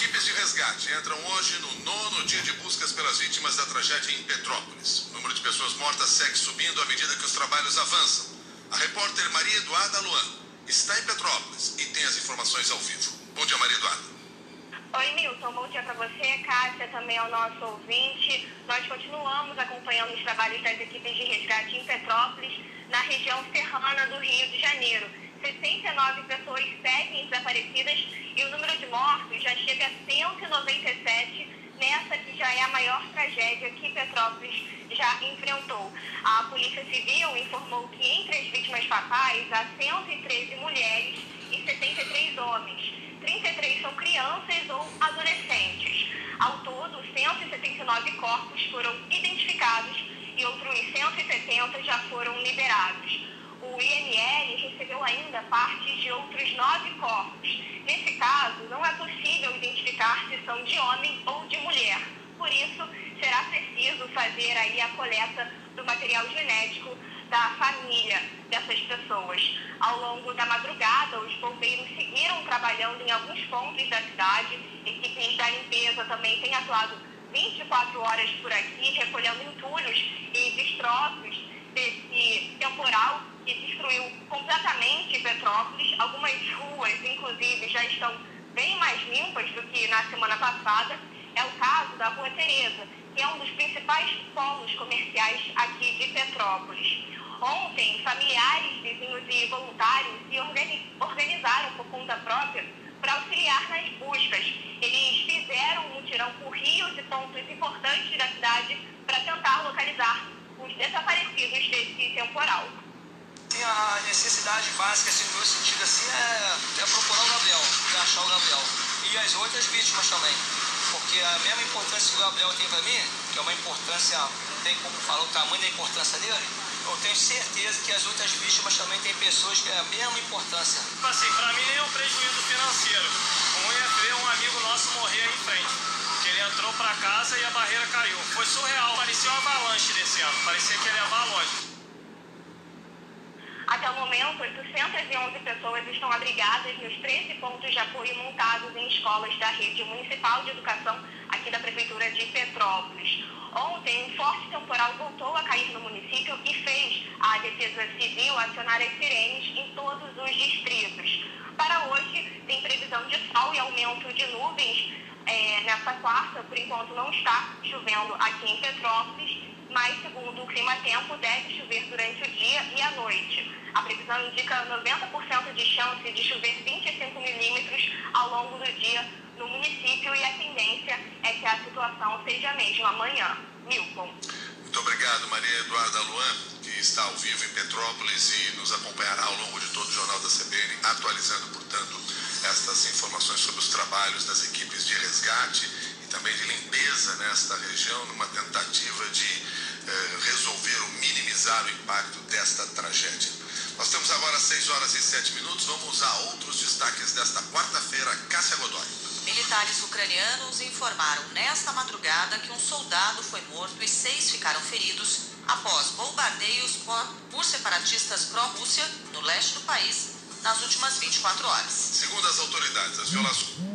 equipes de resgate entram hoje no nono dia de buscas pelas vítimas da tragédia em Petrópolis. O número de pessoas mortas segue subindo à medida que os trabalhos avançam. A repórter Maria Eduarda Luan está em Petrópolis e tem as informações ao vivo. Bom dia, Maria Eduarda. Oi, Milton. Bom dia para você, Cássia, também ao nosso ouvinte. Nós continuamos acompanhando os trabalhos das equipes de resgate em Petrópolis, na região serrana do Rio de Janeiro. 69 pessoas seguem desaparecidas e o número de mortos já chega a 197 nessa que já é a maior tragédia que Petrópolis já enfrentou. A Polícia Civil informou que entre as vítimas fatais há 113 mulheres e 73 homens. 33 são crianças ou adolescentes. Ao todo, 179 corpos foram identificados e outros 170 já foram liberados o IML recebeu ainda parte de outros nove corpos. Nesse caso, não é possível identificar se são de homem ou de mulher. Por isso, será preciso fazer aí a coleta do material genético da família dessas pessoas. Ao longo da madrugada, os bombeiros seguiram trabalhando em alguns pontos da cidade. Equipes da limpeza também têm atuado 24 horas por aqui, recolhendo entulhos e destroços desse temporal que destruiu completamente Petrópolis. Algumas ruas, inclusive, já estão bem mais limpas do que na semana passada. É o caso da Rua Tereza, que é um dos principais polos comerciais aqui de Petrópolis. Ontem, familiares, vizinhos e voluntários se organizaram por conta própria para auxiliar nas buscas. Eles fizeram um mutirão por rios e pontos importantes da cidade para tentar localizar os desaparecidos desse temporal. A necessidade básica, assim, no meu sentido, assim, é, é procurar o Gabriel, é achar o Gabriel. E as outras vítimas também. Porque a mesma importância que o Gabriel tem para mim, que é uma importância, não tem como falar o tamanho da importância dele, eu tenho certeza que as outras vítimas também têm pessoas que é a mesma importância. Assim, para mim nem é um prejuízo financeiro. O ruim é ver um amigo nosso morrer aí em frente. Que ele entrou para casa e a barreira caiu. Foi surreal, parecia uma avalanche descendo, parecia que ele ia longe. Momento, 811 pessoas estão abrigadas nos 13 pontos de apoio montados em escolas da rede municipal de educação aqui da Prefeitura de Petrópolis. Ontem, um forte temporal voltou a cair no município e fez a Defesa Civil acionar as sirenes em todos os distritos. Para hoje, tem previsão de sol e aumento de nuvens. É, nessa quarta, por enquanto, não está chovendo aqui em Petrópolis, mas, segundo o Clima Tempo, deve chover durante o dia e a noite. A previsão indica 90% de chance de chover 25 milímetros ao longo do dia no município e a tendência é que a situação seja a mesma amanhã. Milton. Muito obrigado, Maria Eduarda Luan, que está ao vivo em Petrópolis e nos acompanhará ao longo de todo o Jornal da CBN, atualizando, portanto, estas informações sobre os trabalhos das equipes de resgate e também de limpeza nesta região, numa tentativa de eh, resolver ou minimizar o impacto desta tragédia. Nós temos agora 6 horas e 7 minutos. Vamos a outros destaques desta quarta-feira. Cássia Godoy. Militares ucranianos informaram nesta madrugada que um soldado foi morto e seis ficaram feridos após bombardeios por separatistas pró-Rússia no leste do país nas últimas 24 horas. Segundo as autoridades, as violações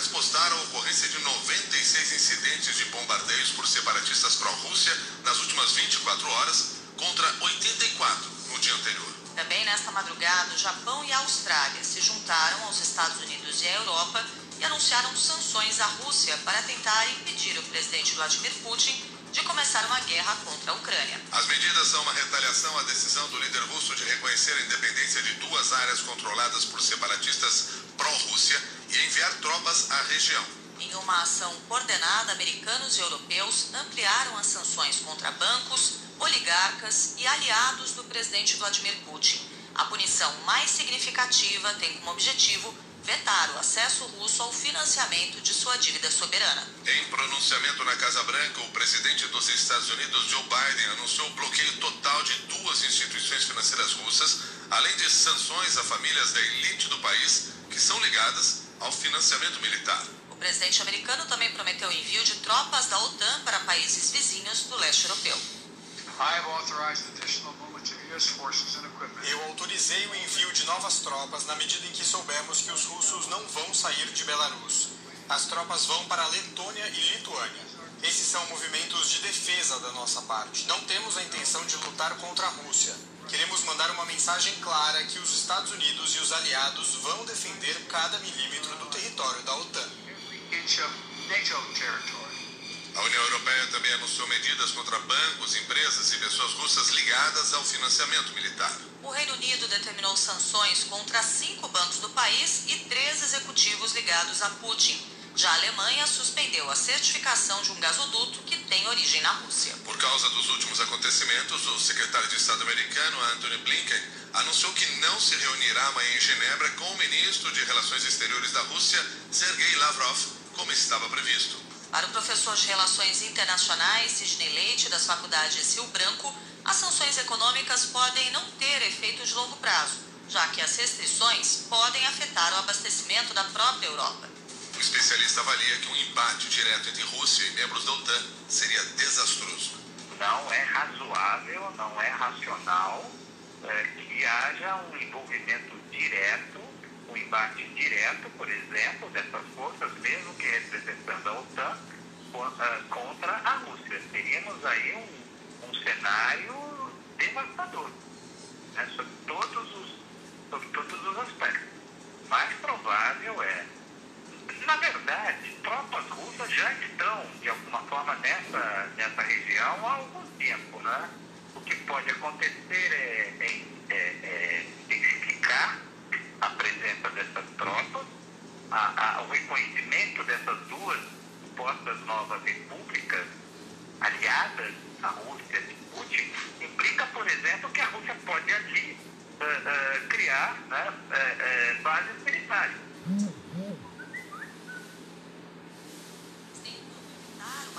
militares postaram a ocorrência de 96 incidentes de bombardeios por separatistas pró-Rússia nas últimas 24 horas, contra 84 no dia anterior. Também nesta madrugada, o Japão e a Austrália se juntaram aos Estados Unidos e à Europa e anunciaram sanções à Rússia para tentar impedir o presidente Vladimir Putin de começar uma guerra contra a Ucrânia. As medidas são uma retaliação à decisão do líder russo de reconhecer a independência de duas áreas controladas por separatistas pró-Rússia e enviar tropas à região. Em uma ação coordenada, americanos e europeus ampliaram as sanções contra bancos, oligarcas e aliados do presidente Vladimir Putin. A punição mais significativa tem como objetivo vetar o acesso russo ao financiamento de sua dívida soberana. Em pronunciamento na Casa Branca, o presidente dos Estados Unidos, Joe Biden, anunciou o bloqueio total de duas instituições financeiras russas, além de sanções a famílias da elite do país que são ligadas ao financiamento militar. O presidente americano também prometeu o envio de tropas da OTAN para países vizinhos do leste europeu. Eu autorizei o envio de novas tropas na medida em que soubermos que os russos não vão sair de Belarus. As tropas vão para Letônia e Lituânia. Esses são movimentos de defesa da nossa parte. Não temos a intenção de lutar contra a Rússia. Queremos mandar uma mensagem clara que os Estados Unidos e os aliados vão defender cada milímetro do território da OTAN. A União Europeia também anunciou medidas contra bancos, empresas e pessoas russas ligadas ao financiamento militar. O Reino Unido determinou sanções contra cinco bancos do país e três executivos ligados a Putin. Já a Alemanha suspendeu a certificação de um gasoduto que tem origem na Rússia. Por causa dos últimos acontecimentos, o secretário de Estado americano, Anthony Blinken, anunciou que não se reunirá amanhã em Genebra com o ministro de Relações Exteriores da Rússia, Sergei Lavrov, como estava previsto. Para o professor de Relações Internacionais, Sidney Leite, das faculdades Rio Branco, as sanções econômicas podem não ter efeito de longo prazo, já que as restrições podem afetar o abastecimento da própria Europa. O especialista avalia que um embate direto entre Rússia e membros da OTAN seria desastroso. Não é razoável, não é racional é, que haja um envolvimento direto, um embate direto, por exemplo, dessas forças, mesmo que representando a OTAN, eh, contra a Rússia. Teríamos aí um, um cenário devastador, né, sobre, todos os, sobre todos os aspectos. Mais provável é na verdade, tropas russas já estão, de alguma forma, nessa, nessa região há algum tempo. Né? O que pode acontecer é, é, é, é intensificar a presença dessas tropas, a, a, o reconhecimento dessas duas supostas novas repúblicas aliadas à Rússia de Putin, implica, por exemplo, que a Rússia pode ali uh, uh, criar né, uh, bases militares.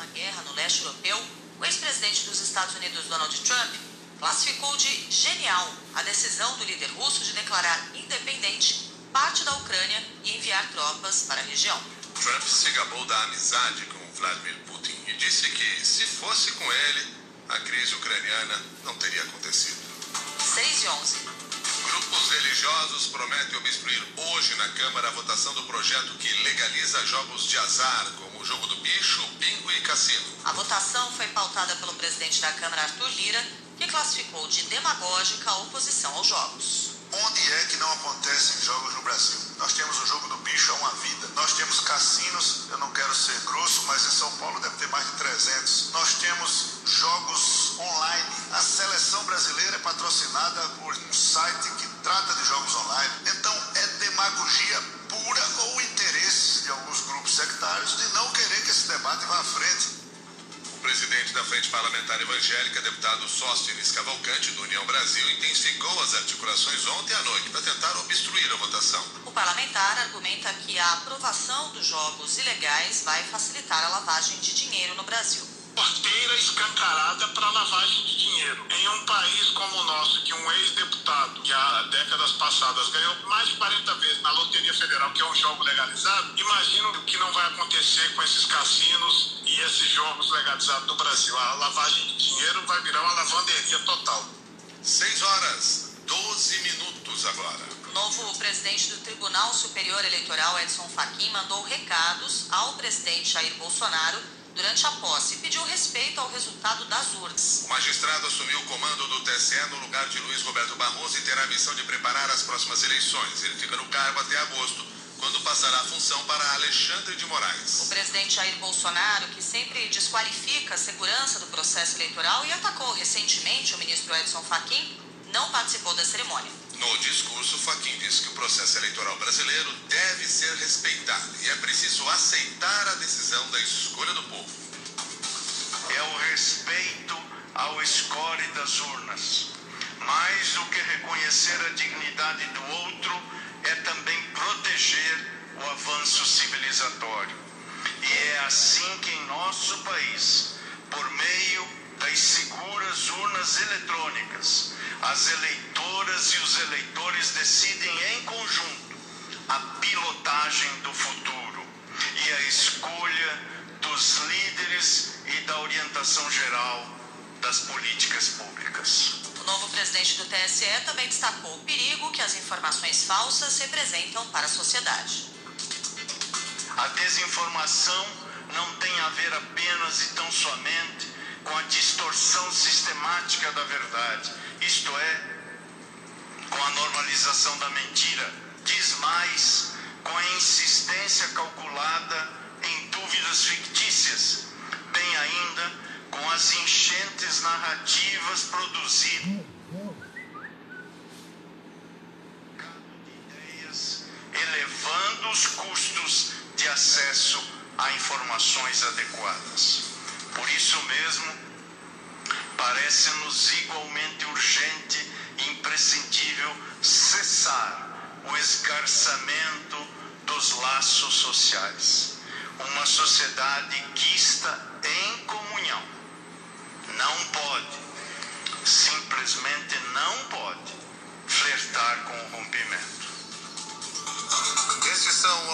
Guerra no leste europeu, o ex-presidente dos Estados Unidos, Donald Trump, classificou de genial a decisão do líder russo de declarar independente parte da Ucrânia e enviar tropas para a região. Trump se gabou da amizade com Vladimir Putin e disse que, se fosse com ele, a crise ucraniana não teria acontecido. 6 e 11. Grupos religiosos prometem obstruir hoje na Câmara a votação do projeto que legaliza jogos de azar, como o jogo do bicho, bingo e cassino. A votação foi pautada pelo presidente da Câmara, Arthur Lira, que classificou de demagógica a oposição aos jogos. Onde é que não acontecem jogos no Brasil? Nós temos o jogo do bicho, é uma vida. Nós temos cassinos, eu não quero ser grosso, mas em São Paulo deve ter mais de 300. Nós temos jogos online. A seleção brasileira é patrocinada por um site que trata de jogos online. Então é demagogia frente. O presidente da Frente Parlamentar Evangélica, deputado Sóstenes Cavalcante, do União Brasil, intensificou as articulações ontem à noite para tentar obstruir a votação. O parlamentar argumenta que a aprovação dos jogos ilegais vai facilitar a lavagem de dinheiro no Brasil porteira escancarada para lavagem de dinheiro. Em um país como o nosso, que um ex-deputado, que há décadas passadas ganhou mais de 40 vezes na Loteria Federal, que é um jogo legalizado, imagino o que não vai acontecer com esses cassinos e esses jogos legalizados no Brasil. A lavagem de dinheiro vai virar uma lavanderia total. 6 horas, 12 minutos agora. O novo presidente do Tribunal Superior Eleitoral, Edson Fachin, mandou recados ao presidente Jair Bolsonaro durante a posse e pediu respeito ao resultado das urnas. O magistrado assumiu o comando do TSE no lugar de Luiz Roberto Barroso e terá a missão de preparar as próximas eleições. Ele fica no cargo até agosto, quando passará a função para Alexandre de Moraes. O presidente Jair Bolsonaro, que sempre desqualifica a segurança do processo eleitoral e atacou recentemente o ministro Edson Fachin, não participou da cerimônia. No discurso, Fachin disse que o processo eleitoral brasileiro deve ser respeitado e é preciso aceitar a decisão da urnas. Mais do que reconhecer a dignidade do outro, é também proteger o avanço civilizatório. E é assim que em nosso país, por meio das seguras urnas eletrônicas, as eleitoras e os eleitores decidem em conjunto a pilotagem do futuro e a escolha dos líderes e da orientação geral das políticas públicas. O novo presidente do TSE também destacou o perigo que as informações falsas representam para a sociedade. A desinformação não tem a ver apenas e tão somente com a distorção sistemática da verdade, isto é, com a normalização da mentira. Diz mais, com a insistência calculada em dúvidas fictícias, narrativas produzidas. elevando os custos de acesso a informações adequadas. Por isso mesmo, parece-nos igualmente urgente e imprescindível cessar o esgarçamento dos laços sociais. Uma sociedade quista não pode, simplesmente não pode, flertar com o rompimento. Esses são